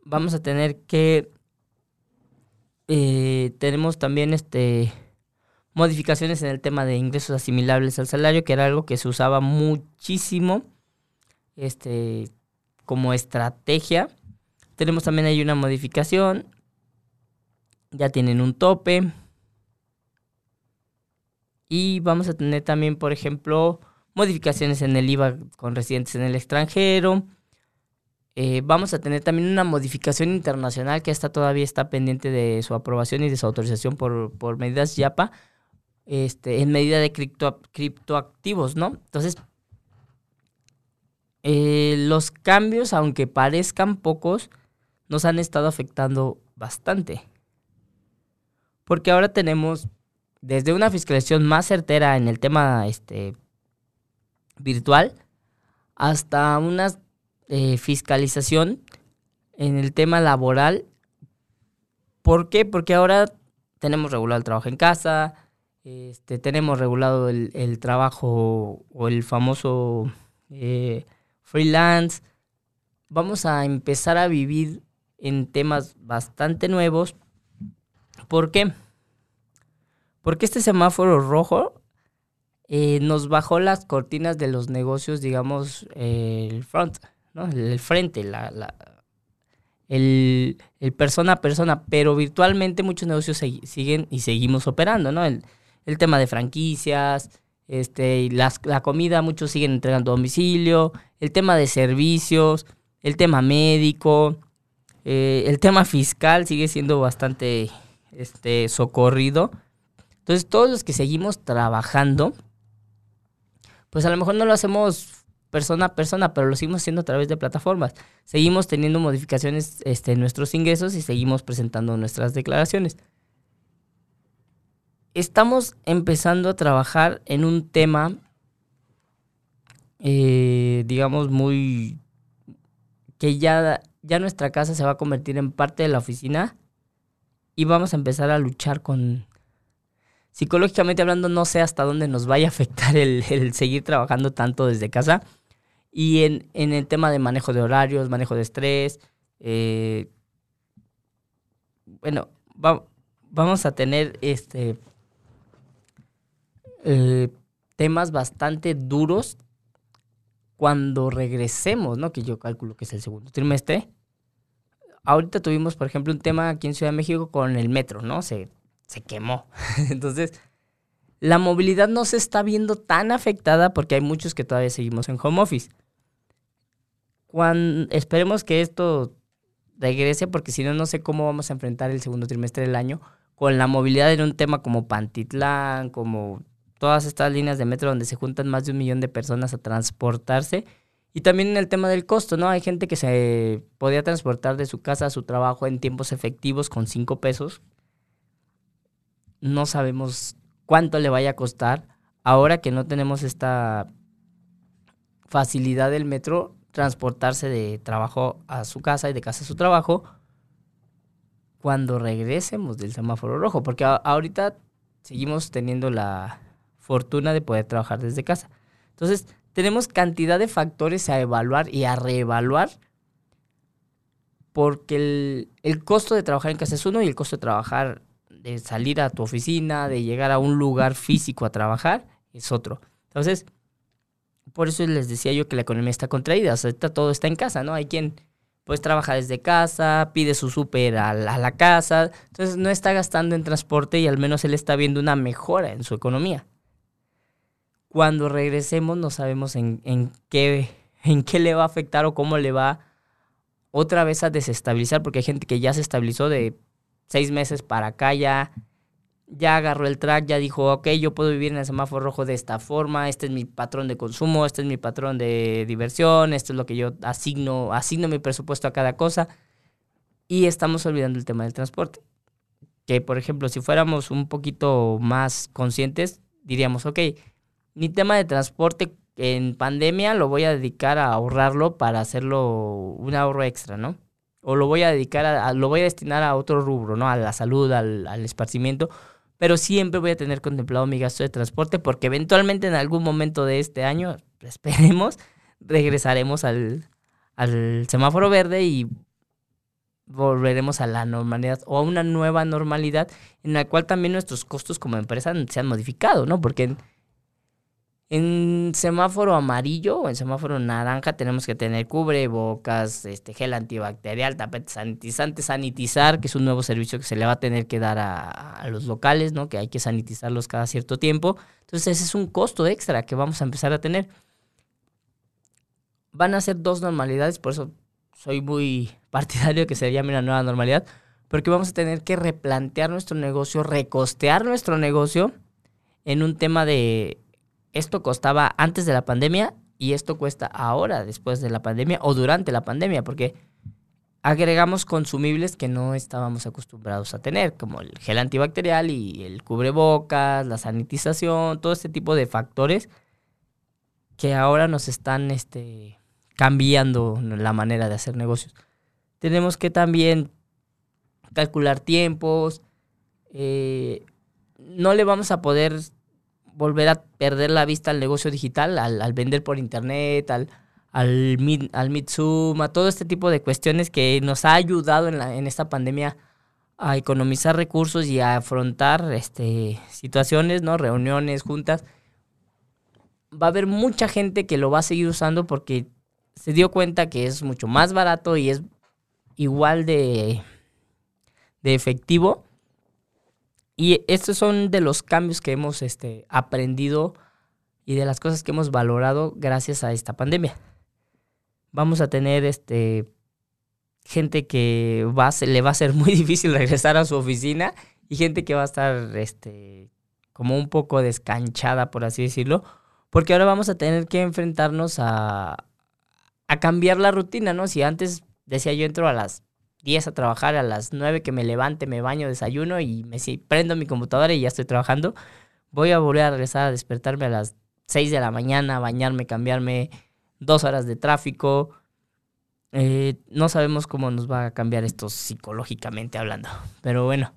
Vamos a tener que... Eh, tenemos también este modificaciones en el tema de ingresos asimilables al salario, que era algo que se usaba muchísimo. Este, como estrategia. Tenemos también ahí una modificación. Ya tienen un tope. Y vamos a tener también, por ejemplo, modificaciones en el IVA con residentes en el extranjero. Eh, vamos a tener también una modificación internacional que esta todavía está pendiente de su aprobación y de su autorización por, por medidas YAPA este, en medida de cripto, criptoactivos, ¿no? Entonces, eh, los cambios, aunque parezcan pocos, nos han estado afectando bastante. Porque ahora tenemos desde una fiscalización más certera en el tema este, virtual hasta una eh, fiscalización en el tema laboral. ¿Por qué? Porque ahora tenemos regulado el trabajo en casa, este, tenemos regulado el, trabajo o el famoso eh, freelance. Vamos a empezar a vivir en temas bastante nuevos. ¿Por qué? Porque este semáforo rojo eh, nos bajó las cortinas de los negocios, digamos, el front, ¿no? El frente, la, el, el, persona a persona, pero virtualmente muchos negocios siguen y seguimos operando, ¿no? El, el tema de franquicias, este, las, la comida, muchos siguen entregando a domicilio, el tema de servicios, el tema médico, eh, el tema fiscal sigue siendo bastante este, socorrido. Entonces, todos los que seguimos trabajando, pues a lo mejor no lo hacemos persona a persona, pero lo seguimos haciendo a través de plataformas. Seguimos teniendo modificaciones este, en nuestros ingresos y seguimos presentando nuestras declaraciones. Estamos empezando a trabajar en un tema, eh, digamos, muy... que ya, ya nuestra casa se va a convertir en parte de la oficina y vamos a empezar a luchar con, psicológicamente hablando, no sé hasta dónde nos vaya a afectar el, seguir trabajando tanto desde casa. Y en, el tema de manejo de horarios, manejo de estrés, eh, bueno, vamos a tener este eh, temas bastante duros cuando regresemos, ¿no? Que yo calculo que es el segundo trimestre. Ahorita tuvimos, por ejemplo, un tema aquí en Ciudad de México con el metro, ¿no? Se se quemó. Entonces, la movilidad no se está viendo tan afectada porque hay muchos que todavía seguimos en home office. Esperemos que esto regrese porque si no, no sé cómo vamos a enfrentar el segundo trimestre del año con la movilidad en un tema como Pantitlán, como todas estas líneas de metro donde se juntan más de un millón de personas a transportarse. Y también en el tema del costo, ¿no? Hay gente que se podía transportar de su casa a su trabajo en tiempos efectivos con cinco pesos, no sabemos cuánto le vaya a costar. Ahora que no tenemos esta facilidad del metro, transportarse de trabajo a su casa y de casa a su trabajo cuando regresemos del semáforo rojo, porque ahorita seguimos teniendo la fortuna de poder trabajar desde casa. Entonces, tenemos cantidad de factores a evaluar y a reevaluar porque el, costo de trabajar en casa es uno y el costo de trabajar de salir a tu oficina, de llegar a un lugar físico a trabajar, es otro. Entonces, por eso les decía yo que la economía está contraída. O sea, todo está en casa, ¿no? Hay quien pues trabaja desde casa, pide su súper a, la casa, entonces no está gastando en transporte y al menos él está viendo una mejora en su economía. Cuando regresemos no sabemos en, en, qué, en qué le va a afectar o cómo le va otra vez a desestabilizar, porque hay gente que ya se estabilizó de seis meses para acá ya, ya agarró el track, ya dijo, ok, yo puedo vivir en el semáforo rojo de esta forma, este es mi patrón de consumo, este es mi patrón de diversión, esto es lo que yo asigno, asigno mi presupuesto a cada cosa. Y estamos olvidando el tema del transporte. Que, por ejemplo, si fuéramos un poquito más conscientes, diríamos, ok, mi tema de transporte en pandemia lo voy a dedicar a ahorrarlo para hacerlo un ahorro extra, ¿no? o lo voy a dedicar a, lo voy a destinar a otro rubro, ¿no? A la salud, al, esparcimiento, pero siempre voy a tener contemplado mi gasto de transporte porque eventualmente en algún momento de este año, esperemos, regresaremos al, al semáforo verde y volveremos a la normalidad o a una nueva normalidad en la cual también nuestros costos como empresa se han modificado, ¿no? Porque en semáforo amarillo o en semáforo naranja tenemos que tener cubrebocas, este, gel antibacterial, tapete sanitizante, sanitizar, que es un nuevo servicio que se le va a tener que dar a, los locales, ¿no? Que hay que sanitizarlos cada cierto tiempo. Entonces ese es un costo extra que vamos a empezar a tener. Van a ser dos normalidades, por eso soy muy partidario de que se llame una nueva normalidad, porque vamos a tener que replantear nuestro negocio, recostear nuestro negocio en un tema de esto costaba antes de la pandemia y esto cuesta ahora, después de la pandemia o durante la pandemia, porque agregamos consumibles que no estábamos acostumbrados a tener, como el gel antibacterial y el cubrebocas, la sanitización, todo este tipo de factores que ahora nos están este, cambiando la manera de hacer negocios. Tenemos que también calcular tiempos, eh, no le vamos a poder volver a perder la vista al negocio digital, al, vender por internet, al, al, al Mitsum, a todo este tipo de cuestiones que nos ha ayudado en, la, en esta pandemia a economizar recursos y a afrontar este, situaciones, ¿no? reuniones, juntas. Va a haber mucha gente que lo va a seguir usando porque se dio cuenta que es mucho más barato y es igual de, de efectivo. Y estos son de los cambios que hemos este, aprendido y de las cosas que hemos valorado gracias a esta pandemia. Vamos a tener este, gente que va le va a ser muy difícil regresar a su oficina y gente que va a estar este, como un poco descanchada, por así decirlo, porque ahora vamos a tener que enfrentarnos a, a cambiar la rutina, ¿no? Si antes decía yo entro a las 10 a trabajar, a las 9 que me levante, me baño, desayuno y me prendo mi computadora y ya estoy trabajando, voy a volver a regresar a despertarme a las 6 de la mañana, bañarme, cambiarme, dos horas de tráfico. Eh, no sabemos cómo nos va a cambiar esto psicológicamente hablando. Pero bueno,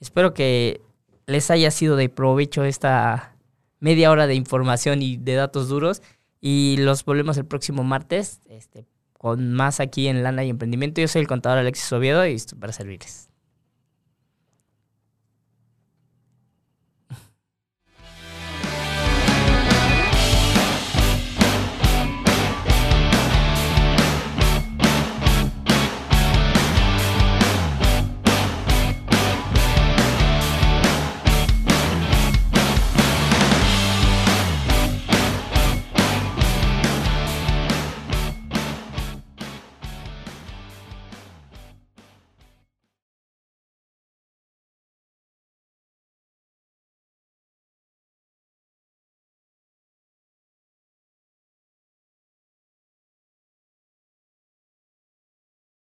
espero que les haya sido de provecho esta media hora de información y de datos duros. Y los volvemos el próximo martes este, con más aquí en Lana y Emprendimiento. Yo soy el contador Alexis Oviedo y estoy para servirles.